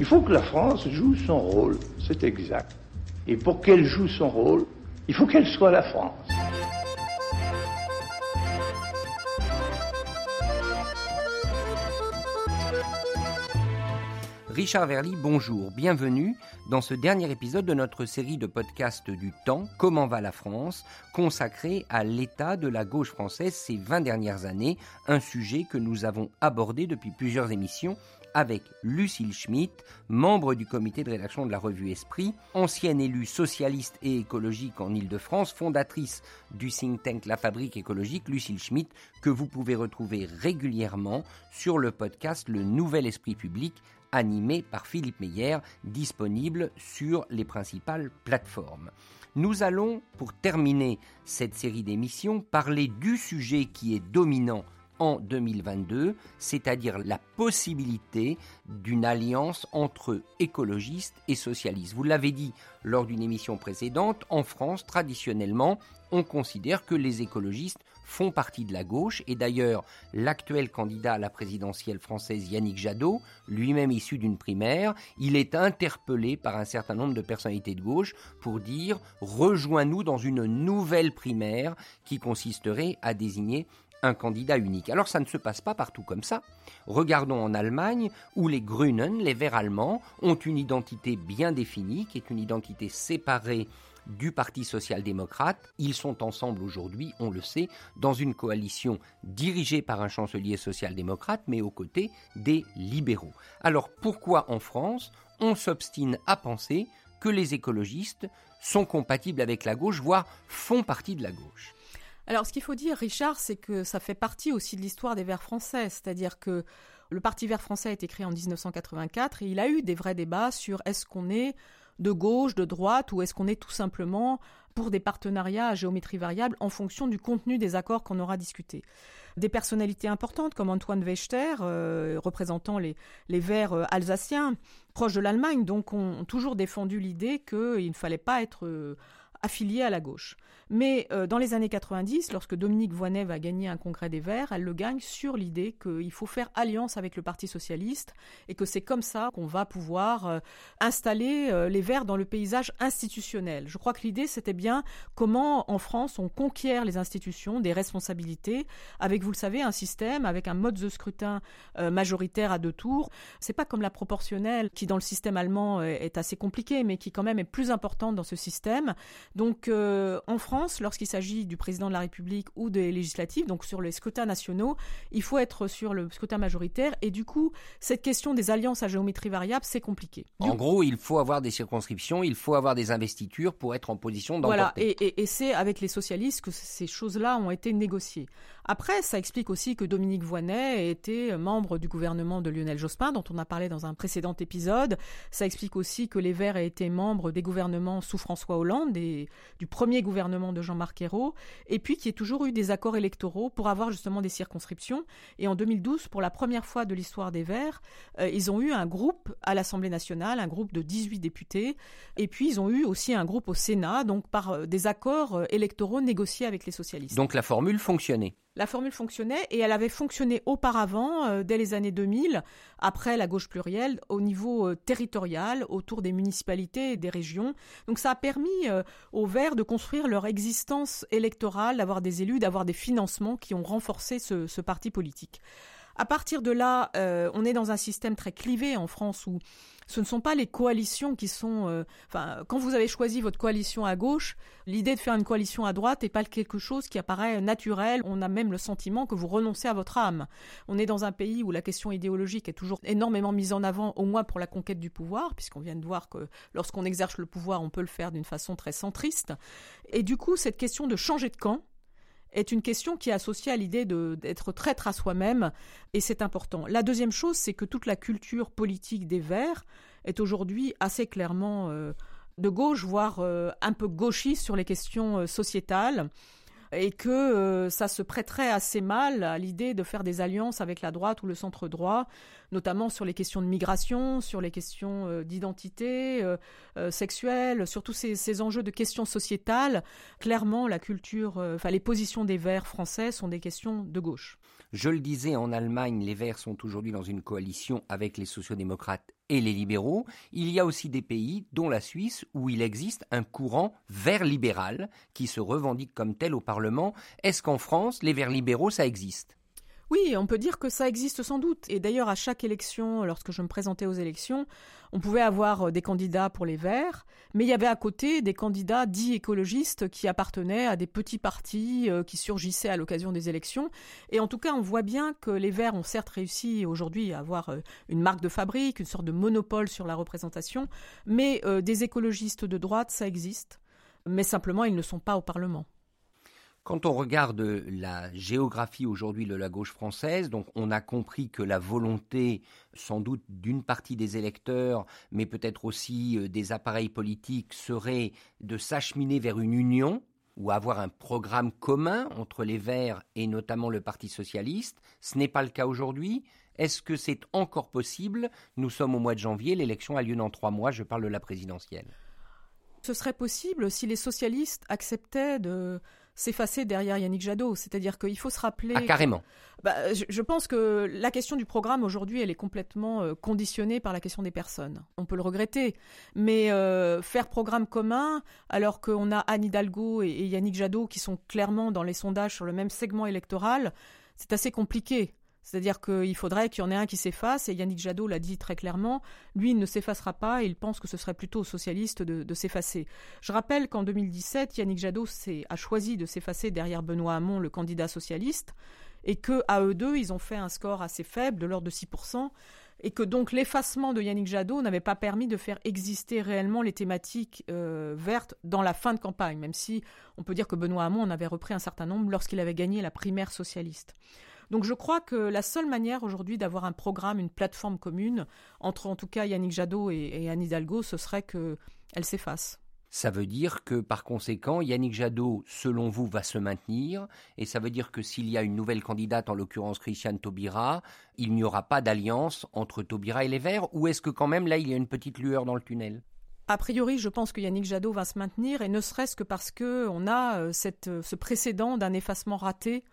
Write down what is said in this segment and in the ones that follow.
Il faut que la France joue son rôle, c'est exact. Et pour qu'elle joue son rôle, il faut qu'elle soit la France. Richard Verly, bonjour, bienvenue dans ce dernier épisode de notre série de podcasts du temps, Comment va la France, consacré à l'état de la gauche française ces 20 dernières années, un sujet que nous avons abordé depuis plusieurs émissions avec Lucille Schmitt, membre du comité de rédaction de la revue Esprit, ancienne élue socialiste et écologique en Ile-de-France, fondatrice du think tank La Fabrique écologique, Lucille Schmitt, que vous pouvez retrouver régulièrement sur le podcast Le Nouvel Esprit Public animé par Philippe Meyer, disponible sur les principales plateformes. Nous allons, pour terminer cette série d'émissions, parler du sujet qui est dominant en 2022, c'est-à-dire la possibilité d'une alliance entre écologistes et socialistes. Vous l'avez dit lors d'une émission précédente, en France, traditionnellement, on considère que les écologistes font partie de la gauche, et d'ailleurs l'actuel candidat à la présidentielle française Yannick Jadot, lui-même issu d'une primaire, il est interpellé par un certain nombre de personnalités de gauche pour dire rejoins-nous dans une nouvelle primaire qui consisterait à désigner un candidat unique. Alors ça ne se passe pas partout comme ça. Regardons en Allemagne où les Grünen, les Verts allemands, ont une identité bien définie, qui est une identité séparée du Parti social-démocrate. Ils sont ensemble aujourd'hui, on le sait, dans une coalition dirigée par un chancelier social-démocrate, mais aux côtés des libéraux. Alors pourquoi en France on s'obstine à penser que les écologistes sont compatibles avec la gauche, voire font partie de la gauche? Alors, ce qu'il faut dire, Richard, c'est que ça fait partie aussi de l'histoire des Verts français. C'est-à-dire que le Parti Vert français a été créé en 1984 et il a eu des vrais débats sur est-ce qu'on est de gauche, de droite, ou est-ce qu'on est tout simplement pour des partenariats à géométrie variable en fonction du contenu des accords qu'on aura discutés. Des personnalités importantes comme Antoine Wechter, euh, représentant les, Verts euh, alsaciens, proches de l'Allemagne, donc ont, toujours défendu l'idée qu'il ne fallait pas être euh, affilié à la gauche. Mais euh, dans les années 90, lorsque Dominique Voynet va gagner un congrès des Verts, elle le gagne sur l'idée qu'il faut faire alliance avec le Parti socialiste et que c'est comme ça qu'on va pouvoir euh, installer euh, les Verts dans le paysage institutionnel. Je crois que l'idée c'était bien comment en France on conquiert les institutions, des responsabilités, avec vous le savez un système, avec un mode de scrutin majoritaire à deux tours. C'est pas comme la proportionnelle qui dans le système allemand est assez compliquée, mais qui quand même est plus importante dans ce système. Donc en France lorsqu'il s'agit du président de la République ou des législatives, donc sur les scrutins nationaux, il faut être sur le scrutin majoritaire. Et du coup, cette question des alliances à géométrie variable, c'est compliqué. en gros, il faut avoir des circonscriptions, il faut avoir des investitures pour être en position d'emporter. Voilà, et, et c'est avec les socialistes que ces choses-là ont été négociées. Après, ça explique aussi que Dominique Voynet été membre du gouvernement de Lionel Jospin, dont on a parlé dans un précédent épisode. Ça explique aussi que les Verts aient été membres des gouvernements sous François Hollande, du premier gouvernement de Jean-Marc Ayrault, et puis qu'il y ait toujours eu des accords électoraux pour avoir justement des circonscriptions. Et en 2012, pour la première fois de l'histoire des Verts, euh, ils ont eu un groupe à l'Assemblée nationale, un groupe de 18 députés, et puis ils ont eu aussi un groupe au Sénat, donc par euh, des accords euh, électoraux négociés avec les socialistes. Donc la formule fonctionnait la formule fonctionnait et elle avait fonctionné auparavant, euh, dès les années 2000, après la gauche plurielle, au niveau euh, territorial, autour des municipalités et des régions. Donc ça a permis euh, aux Verts de construire leur existence électorale, d'avoir des élus, d'avoir des financements qui ont renforcé ce parti politique. À partir de là, euh, on est dans un système très clivé en France où ce ne sont pas les coalitions qui sont. Euh, quand vous avez choisi votre coalition à gauche, l'idée de faire une coalition à droite n'est pas quelque chose qui apparaît naturel. On a même le sentiment que vous renoncez à votre âme. On est dans un pays où la question idéologique est toujours énormément mise en avant, au moins pour la conquête du pouvoir, puisqu'on vient de voir que lorsqu'on exerce le pouvoir, on peut le faire d'une façon très centriste. Et du coup, cette question de changer de camp, est une question qui est associée à l'idée d'être traître à soi-même, et c'est important. La deuxième chose, c'est que toute la culture politique des Verts est aujourd'hui assez clairement euh, de gauche, voire euh, un peu gauchiste sur les questions euh, sociétales et que euh, ça se prêterait assez mal à l'idée de faire des alliances avec la droite ou le centre droit, notamment sur les questions de migration, sur les questions euh, d'identité euh, sexuelle, sur tous ces, enjeux de questions sociétales. Clairement, la culture, enfin les positions des Verts français sont des questions de gauche. Je le disais, en Allemagne, les Verts sont aujourd'hui dans une coalition avec les sociodémocrates et les libéraux. Il y a aussi des pays, dont la Suisse, où il existe un courant vert libéral qui se revendique comme tel au Parlement. Est-ce qu'en France, les Verts libéraux, ça existe? Oui, on peut dire que ça existe sans doute. Et d'ailleurs, à chaque élection, lorsque je me présentais aux élections, on pouvait avoir euh, des candidats pour les Verts, mais il y avait à côté des candidats dits écologistes qui appartenaient à des petits partis euh, qui surgissaient à l'occasion des élections. Et en tout cas, on voit bien que les Verts ont certes réussi aujourd'hui à avoir euh, une marque de fabrique, une sorte de monopole sur la représentation, mais des écologistes de droite, ça existe. Mais simplement, ils ne sont pas au Parlement. Quand on regarde la géographie aujourd'hui de la gauche française, donc on a compris que la volonté, sans doute d'une partie des électeurs, mais peut-être aussi euh, des appareils politiques, serait de s'acheminer vers une union ou avoir un programme commun entre les Verts et notamment le Parti socialiste. Ce n'est pas le cas aujourd'hui. Est-ce que c'est encore possible? Nous sommes au mois de janvier, l'élection a lieu dans trois mois, je parle de la présidentielle. Ce serait possible si les socialistes acceptaient de s'effacer derrière Yannick Jadot. C'est-à-dire qu'il faut se rappeler. Ah, carrément. Bah, je, pense que la question du programme aujourd'hui, elle est complètement euh, conditionnée par la question des personnes. On peut le regretter, mais euh, faire programme commun alors qu'on a Anne Hidalgo et Yannick Jadot qui sont clairement dans les sondages sur le même segment électoral, c'est assez compliqué. C'est-à-dire qu'il faudrait qu'il y en ait un qui s'efface, et Yannick Jadot l'a dit très clairement, lui il ne s'effacera pas, et il pense que ce serait plutôt aux socialistes de, s'effacer. Je rappelle qu'en 2017, Yannick Jadot a choisi de s'effacer derrière Benoît Hamon, le candidat socialiste, et que à eux deux, ils ont fait un score assez faible, de l'ordre de 6%, et que donc l'effacement de Yannick Jadot n'avait pas permis de faire exister réellement les thématiques euh, vertes dans la fin de campagne, même si on peut dire que Benoît Hamon en avait repris un certain nombre lorsqu'il avait gagné la primaire socialiste. Donc je crois que la seule manière aujourd'hui d'avoir un programme, une plateforme commune entre en tout cas Yannick Jadot et, Anne Hidalgo, ce serait qu'elle s'efface. Ça veut dire que par conséquent, Yannick Jadot, selon vous, va se maintenir, et ça veut dire que s'il y a une nouvelle candidate, en l'occurrence Christiane Taubira, il n'y aura pas d'alliance entre Taubira et les Verts, ou est-ce que quand même là il y a une petite lueur dans le tunnel? A priori, je pense que Yannick Jadot va se maintenir, et ne serait-ce que parce qu'on a euh, euh, ce précédent d'un effacement raté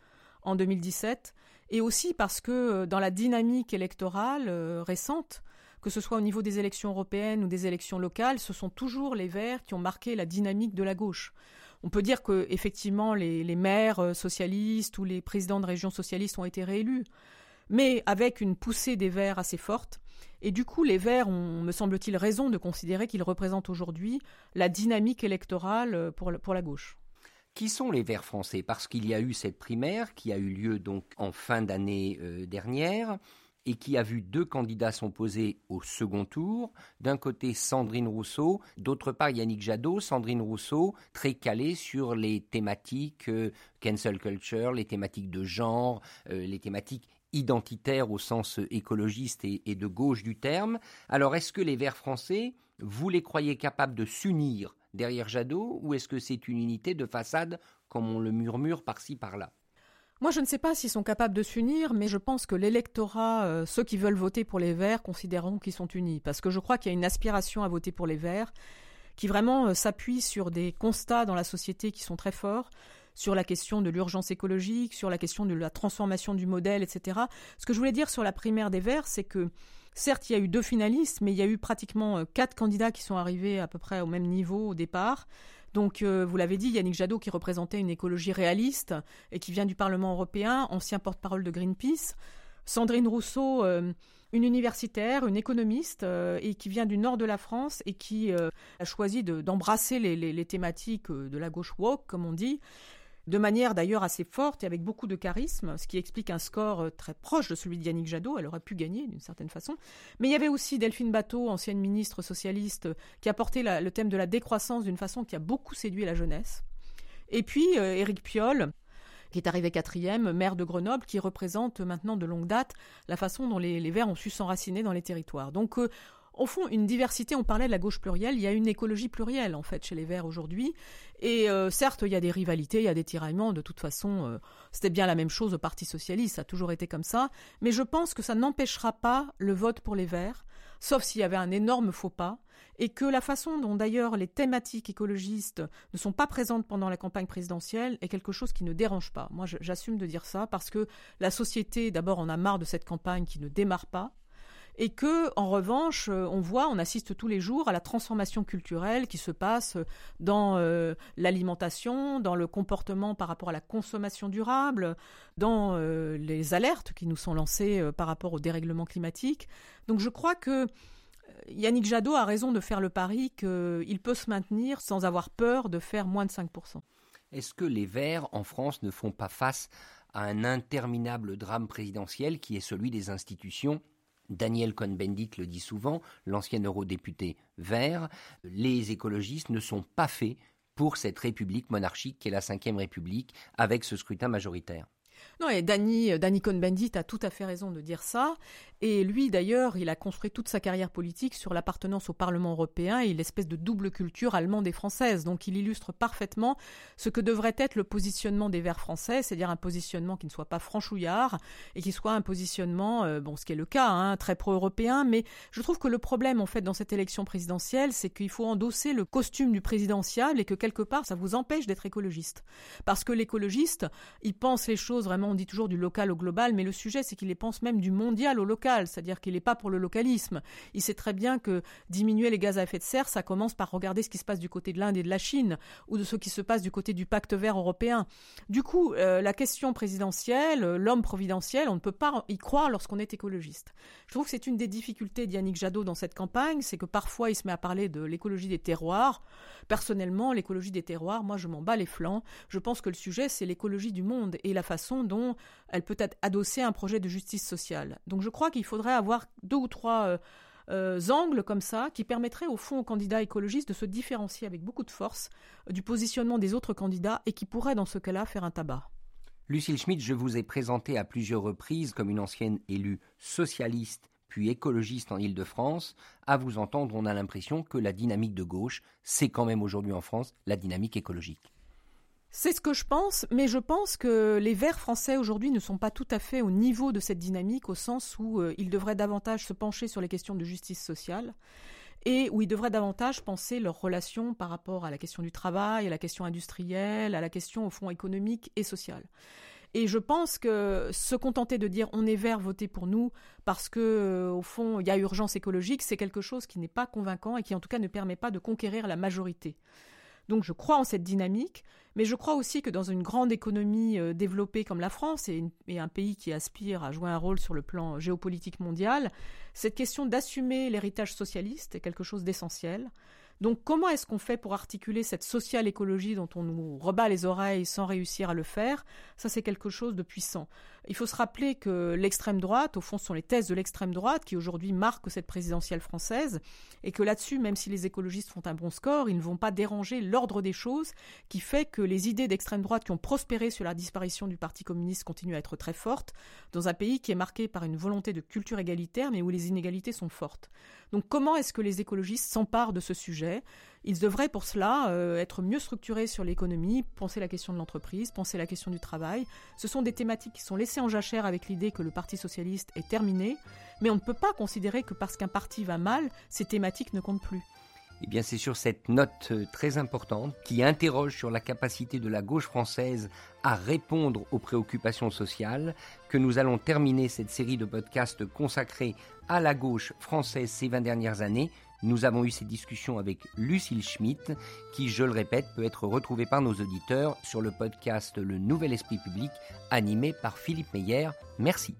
en 2017, et aussi parce que euh, dans la dynamique électorale euh, récente, que ce soit au niveau des élections européennes ou des élections locales, ce sont toujours les Verts qui ont marqué la dynamique de la gauche. On peut dire que effectivement les, maires euh, socialistes ou les présidents de régions socialistes ont été réélus, mais avec une poussée des Verts assez forte. Et du coup, les Verts ont, me semble-t-il, raison de considérer qu'ils représentent aujourd'hui la dynamique électorale pour la gauche. Qui sont les Verts français? Parce qu'il y a eu cette primaire qui a eu lieu donc en fin d'année euh, dernière et qui a vu deux candidats s'opposer au second tour. D'un côté, Sandrine Rousseau, d'autre part, Yannick Jadot. Sandrine Rousseau, très calée sur les thématiques euh, cancel culture, les thématiques de genre, euh, les thématiques identitaires au sens écologiste et, et de gauche du terme. Alors, est-ce que les Verts français, vous les croyez capables de s'unir derrière Jadot ou est-ce que c'est une unité de façade comme on le murmure par-ci par-là? Moi, je ne sais pas s'ils sont capables de s'unir, mais je pense que l'électorat, euh, ceux qui veulent voter pour les Verts, considéreront qu'ils sont unis. Parce que je crois qu'il y a une aspiration à voter pour les Verts qui vraiment euh, s'appuie sur des constats dans la société qui sont très forts, sur la question de l'urgence écologique, sur la question de la transformation du modèle, etc. Ce que je voulais dire sur la primaire des Verts, c'est que Certes, il y a eu deux finalistes, mais il y a eu pratiquement euh, quatre candidats qui sont arrivés à peu près au même niveau au départ. Donc, euh, vous l'avez dit, Yannick Jadot qui représentait une écologie réaliste et qui vient du Parlement européen, ancien porte-parole de Greenpeace. Sandrine Rousseau, euh, une universitaire, une économiste, et qui vient du nord de la France et qui a choisi d'embrasser les, thématiques de la gauche woke, comme on dit, de manière d'ailleurs assez forte et avec beaucoup de charisme, ce qui explique un score euh, très proche de celui de Yannick Jadot. Elle aurait pu gagner d'une certaine façon. Mais il y avait aussi Delphine Bateau, ancienne ministre socialiste, qui a porté le thème de la décroissance d'une façon qui a beaucoup séduit la jeunesse. Et puis euh, Éric Piolle, qui est arrivé quatrième, maire de Grenoble, qui représente maintenant de longue date la façon dont les, Verts ont su s'enraciner dans les territoires. Donc euh, au fond, une diversité. On parlait de la gauche plurielle. Il y a une écologie plurielle, en fait, chez les Verts aujourd'hui. Et euh, certes, il y a des rivalités, il y a des tiraillements. De toute façon, euh, c'était bien la même chose au Parti socialiste. Ça a toujours été comme ça. Mais je pense que ça n'empêchera pas le vote pour les Verts, sauf s'il y avait un énorme faux pas. Et que la façon dont d'ailleurs les thématiques écologistes ne sont pas présentes pendant la campagne présidentielle est quelque chose qui ne dérange pas. Moi, j'assume de dire ça parce que la société, d'abord, en a marre de cette campagne qui ne démarre pas et que, en revanche, euh, on voit, on assiste tous les jours à la transformation culturelle qui se passe dans euh, l'alimentation, dans le comportement par rapport à la consommation durable, dans euh, les alertes qui nous sont lancées par rapport au dérèglement climatique. Donc je crois que Yannick Jadot a raison de faire le pari qu'il peut se maintenir sans avoir peur de faire moins de 5%. Est-ce que les Verts en France ne font pas face à un interminable drame présidentiel qui est celui des institutions Daniel Cohn-Bendit le dit souvent, l'ancien eurodéputé vert, les écologistes ne sont pas faits pour cette république monarchique qui est la Ve République avec ce scrutin majoritaire. Non, et Danny, euh, Danny Cohn-Bendit a tout à fait raison de dire ça. Et lui, d'ailleurs, il a construit toute sa carrière politique sur l'appartenance au Parlement européen et l'espèce de double culture allemande et française. Donc, il illustre parfaitement ce que devrait être le positionnement des Verts français, c'est-à-dire un positionnement qui ne soit pas franchouillard et qui soit un positionnement, euh, bon, ce qui est le cas, hein, très pro-européen. Mais je trouve que le problème, en fait, dans cette élection présidentielle, c'est qu'il faut endosser le costume du présidentiable et que quelque part, ça vous empêche d'être écologiste. Parce que l'écologiste, il pense les choses vraiment on dit toujours du local au global, mais le sujet, c'est qu'il les pense même du mondial au local, c'est-à-dire qu'il n'est pas pour le localisme. Il sait très bien que diminuer les gaz à effet de serre, ça commence par regarder ce qui se passe du côté de l'Inde et de la Chine, ou de ce qui se passe du côté du pacte vert européen. Du coup, euh, la question présidentielle, l'homme providentiel, on ne peut pas y croire lorsqu'on est écologiste. Je trouve que c'est une des difficultés d'Yannick Jadot dans cette campagne, c'est que parfois il se met à parler de l'écologie des terroirs. Personnellement, l'écologie des terroirs, moi je m'en bats les flancs. Je pense que le sujet, c'est l'écologie du monde et la façon dont elle peut être adossée à un projet de justice sociale. Donc je crois qu'il faudrait avoir deux ou trois euh, euh, angles comme ça qui permettraient au fond aux candidats écologistes de se différencier avec beaucoup de force euh, du positionnement des autres candidats et qui pourraient dans ce cas-là faire un tabac. Lucille Schmidt, je vous ai présenté à plusieurs reprises comme une ancienne élue socialiste puis écologiste en Île-de-France. À vous entendre, on a l'impression que la dynamique de gauche, c'est quand même aujourd'hui en France la dynamique écologique. C'est ce que je pense, mais je pense que les Verts français aujourd'hui ne sont pas tout à fait au niveau de cette dynamique, au sens où euh, ils devraient davantage se pencher sur les questions de justice sociale et où ils devraient davantage penser leurs relations par rapport à la question du travail, à la question industrielle, à la question au fond économique et sociale. Et je pense que se contenter de dire on est vert, votez pour nous parce que euh, au fond il y a urgence écologique, c'est quelque chose qui n'est pas convaincant et qui en tout cas ne permet pas de conquérir la majorité. Donc je crois en cette dynamique, mais je crois aussi que dans une grande économie euh, développée comme la France et, un pays qui aspire à jouer un rôle sur le plan géopolitique mondial, cette question d'assumer l'héritage socialiste est quelque chose d'essentiel. Donc comment est-ce qu'on fait pour articuler cette sociale écologie dont on nous rebat les oreilles sans réussir à le faire? Ça, c'est quelque chose de puissant. Il faut se rappeler que l'extrême droite, au fond, ce sont les thèses de l'extrême droite qui aujourd'hui marquent cette présidentielle française, et que là-dessus, même si les écologistes font un bon score, ils ne vont pas déranger l'ordre des choses, qui fait que les idées d'extrême droite qui ont prospéré sur la disparition du Parti communiste continuent à être très fortes, dans un pays qui est marqué par une volonté de culture égalitaire, mais où les inégalités sont fortes. Donc comment est-ce que les écologistes s'emparent de ce sujet? Ils devraient pour cela euh, être mieux structurés sur l'économie, penser la question de l'entreprise, penser la question du travail. Ce sont des thématiques qui sont laissées en jachère avec l'idée que le Parti socialiste est terminé, mais on ne peut pas considérer que parce qu'un parti va mal, ces thématiques ne comptent plus. Eh bien, c'est sur cette note euh, très importante qui interroge sur la capacité de la gauche française à répondre aux préoccupations sociales que nous allons terminer cette série de podcasts consacrés à la gauche française ces 20 dernières années. Nous avons eu ces discussions avec Lucille Schmitt, qui, je le répète, peut être retrouvée par nos auditeurs sur le podcast Le Nouvel Esprit Public, animé par Philippe Meyer. Merci.